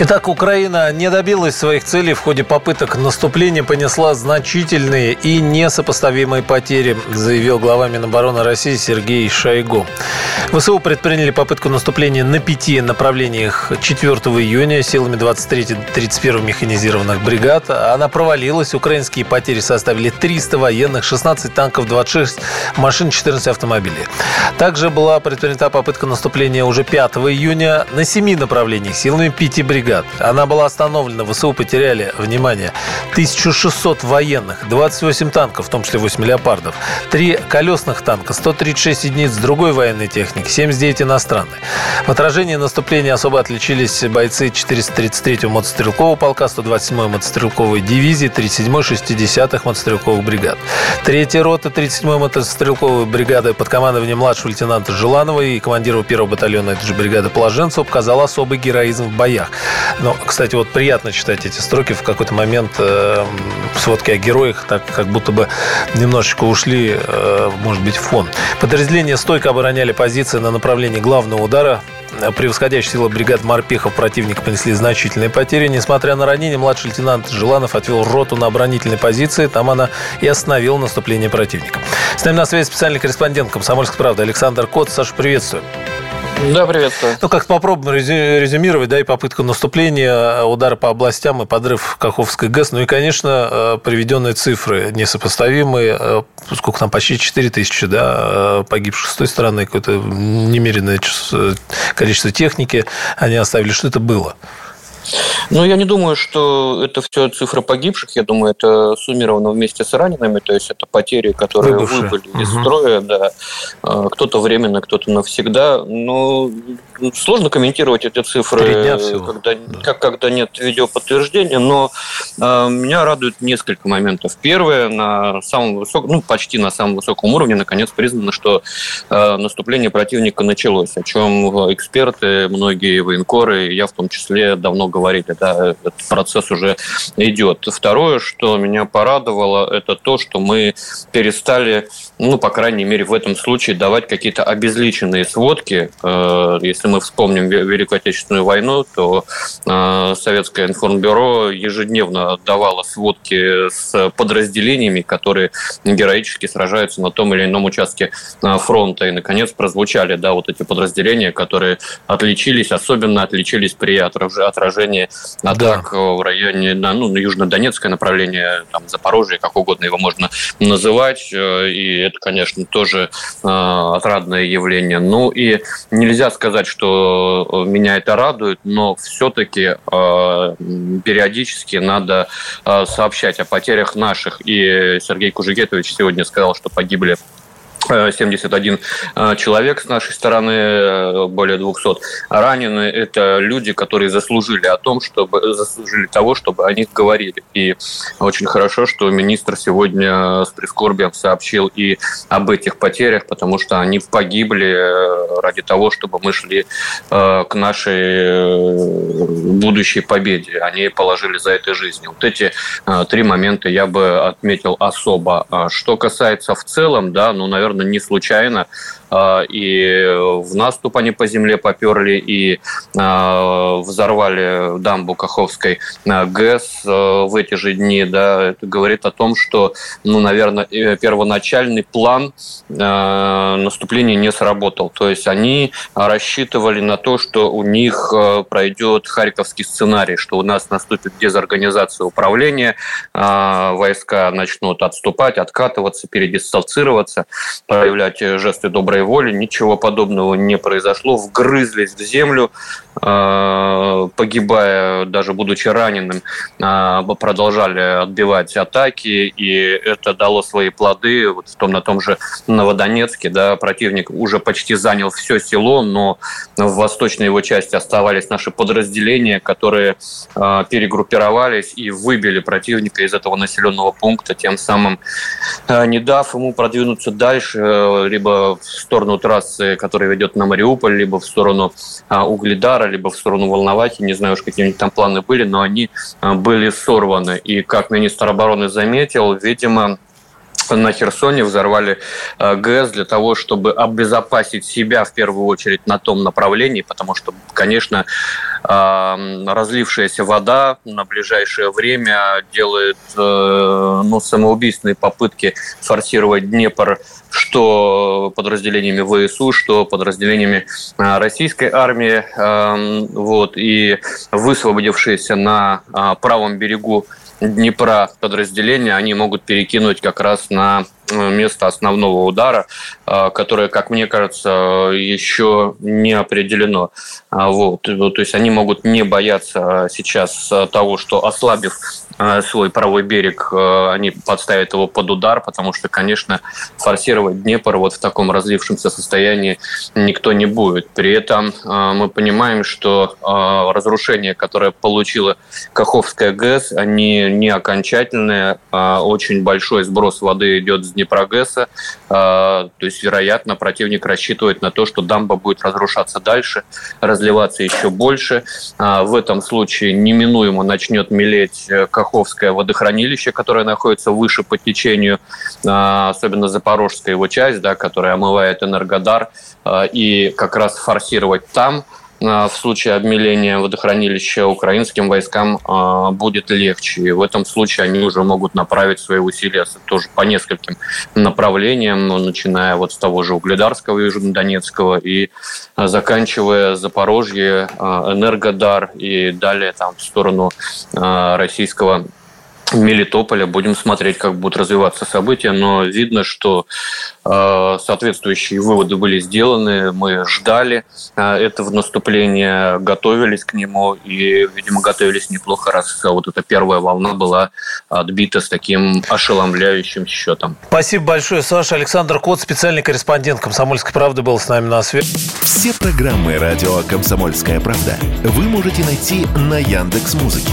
Итак, Украина не добилась своих целей в ходе попыток наступления, понесла значительные и несопоставимые потери, заявил глава Минобороны России Сергей Шойгу. ВСУ предприняли попытку наступления на пяти направлениях 4 июня силами 23-31 механизированных бригад. Она провалилась. Украинские потери составили 300 военных, 16 танков, 26 машин, 14 автомобилей. Также была предпринята попытка наступления уже 5 июня на семи направлениях силами пяти бригад бригад. Она была остановлена. ВСУ потеряли, внимание, 1600 военных, 28 танков, в том числе 8 леопардов, 3 колесных танка, 136 единиц другой военной техники, 79 иностранной. В отражении наступления особо отличились бойцы 433-го мотострелкового полка, 127-й мотострелковой дивизии, 37-й, 60-х мотострелковых бригад. Третья рота 37-й мотострелковой бригады под командованием младшего лейтенанта Желанова и командира первого батальона этой же бригады Положенцева показал особый героизм в боях. Но, кстати, вот приятно читать эти строки. В какой-то момент э, сводки о героях так как будто бы немножечко ушли, э, может быть, в фон. Подразделения стойко обороняли позиции на направлении главного удара. Превосходящие силы бригад морпехов противника понесли значительные потери. Несмотря на ранение, младший лейтенант Желанов отвел роту на оборонительной позиции. Там она и остановила наступление противника. С нами на связи специальный корреспондент «Комсомольской правды» Александр Кот. Саша, приветствую. Да, приветствую. Ну, как попробуем резюмировать, да, и попытка наступления, удара по областям и подрыв Каховской ГЭС. Ну и, конечно, э, приведенные цифры несопоставимые. Э, сколько там, почти 4 тысячи, да, э, погибших с той стороны, какое-то немеренное количество техники они оставили. Что это было? Ну, я не думаю, что это все цифры погибших. Я думаю, это суммировано вместе с ранеными. То есть это потери, которые Выбывшие. выбыли угу. из строя. Да. А, кто-то временно, кто-то навсегда. Но сложно комментировать эти цифры, когда, да. как, когда нет видеоподтверждения. Но э, меня радует несколько моментов. Первое, на самом высоком, ну, почти на самом высоком уровне, наконец, признано, что э, наступление противника началось, о чем эксперты, многие военкоры, я в том числе, давно говорю говорили, да, этот процесс уже идет. Второе, что меня порадовало, это то, что мы перестали, ну, по крайней мере, в этом случае давать какие-то обезличенные сводки. Э, если мы вспомним Великую Отечественную войну, то э, Советское информбюро ежедневно давало сводки с подразделениями, которые героически сражаются на том или ином участке э, фронта. И, наконец, прозвучали, да, вот эти подразделения, которые отличились, особенно отличились при отражении совершении атак да. в районе, ну, на южно-донецкое направление, там, Запорожье, как угодно его можно называть. Э, и это, конечно, тоже э, отрадное явление. Ну и нельзя сказать, что меня это радует, но все-таки э, периодически надо сообщать о потерях наших. И Сергей Кужегетович сегодня сказал, что погибли 71 э, человек с нашей стороны, э, более 200 ранены. Это люди, которые заслужили о том, чтобы заслужили того, чтобы о них говорили. И очень хорошо, что министр сегодня с прискорбием сообщил и об этих потерях, потому что они погибли э, ради того, чтобы мы шли к нашей будущей победе. Они положили за это жизнь. Вот эти три момента я бы отметил особо. А что касается в целом, да, ну, наверное, не случайно и в наступ они по земле поперли, и а, взорвали дамбу Каховской а, ГЭС в эти же дни. Да, это говорит о том, что, ну, наверное, первоначальный план наступления не сработал. То есть они рассчитывали на то, что у них пройдет харьковский сценарий, что у нас наступит дезорганизация управления, войска начнут отступать, откатываться, передислоцироваться, проявлять жесты доброй доброй воли, ничего подобного не произошло, вгрызлись в землю, а, погибая, даже будучи раненым, а, продолжали отбивать атаки, и это дало свои плоды. Вот в том, на том же Новодонецке да, противник уже почти занял все село, но в восточной его части оставались наши подразделения, которые а, перегруппировались и выбили противника из этого населенного пункта, тем самым не дав ему продвинуться дальше, либо в сторону трассы, которая ведет на Мариуполь, либо в сторону Угледара, либо в сторону Волновахи, не знаю уж, какие там планы были, но они были сорваны. И как министр обороны заметил, видимо, на Херсоне, взорвали э, ГЭС для того, чтобы обезопасить себя в первую очередь на том направлении, потому что, конечно, разлившаяся вода на ближайшее время делает э, ну, самоубийственные попытки форсировать Днепр что подразделениями ВСУ, что подразделениями э, российской армии. Вот, и высвободившиеся на э, правом берегу Днепра подразделения, они могут перекинуть как раз на место основного удара, э, которое, как мне кажется, еще не определено. А, вот. То есть они могут не бояться сейчас того, что ослабив Э, свой правый берег, э, они подставят его под удар, потому что, конечно, форсировать Днепр вот в таком разлившемся состоянии никто не будет. При этом э, мы понимаем, что разрушения, которое получила Каховская ГЭС, они не окончательные. Очень большой сброс воды идет с Днепрогэса. То есть, вероятно, противник рассчитывает на то, что дамба будет разрушаться дальше, разливаться еще больше. В этом случае неминуемо начнет мелеть Каховская Каховское водохранилище, которое находится выше по течению, а, особенно Запорожская его часть, да, которая омывает Энергодар, а, и как раз форсировать там – в случае обмеления водохранилища украинским войскам а, будет легче. И в этом случае они уже могут направить свои усилия тоже по нескольким направлениям, ну, начиная вот с того же Угледарского, Южнодонецкого и заканчивая Запорожье, Энергодар и далее там в сторону российского Мелитополя. Будем смотреть, как будут развиваться события, но видно, что э, соответствующие выводы были сделаны. Мы ждали э, этого наступления, готовились к нему и, видимо, готовились неплохо, раз вот эта первая волна была отбита с таким ошеломляющим счетом. Спасибо большое, Саша. Александр Кот, специальный корреспондент «Комсомольской правды» был с нами на связи. Все программы радио «Комсомольская правда» вы можете найти на Яндекс Музыке.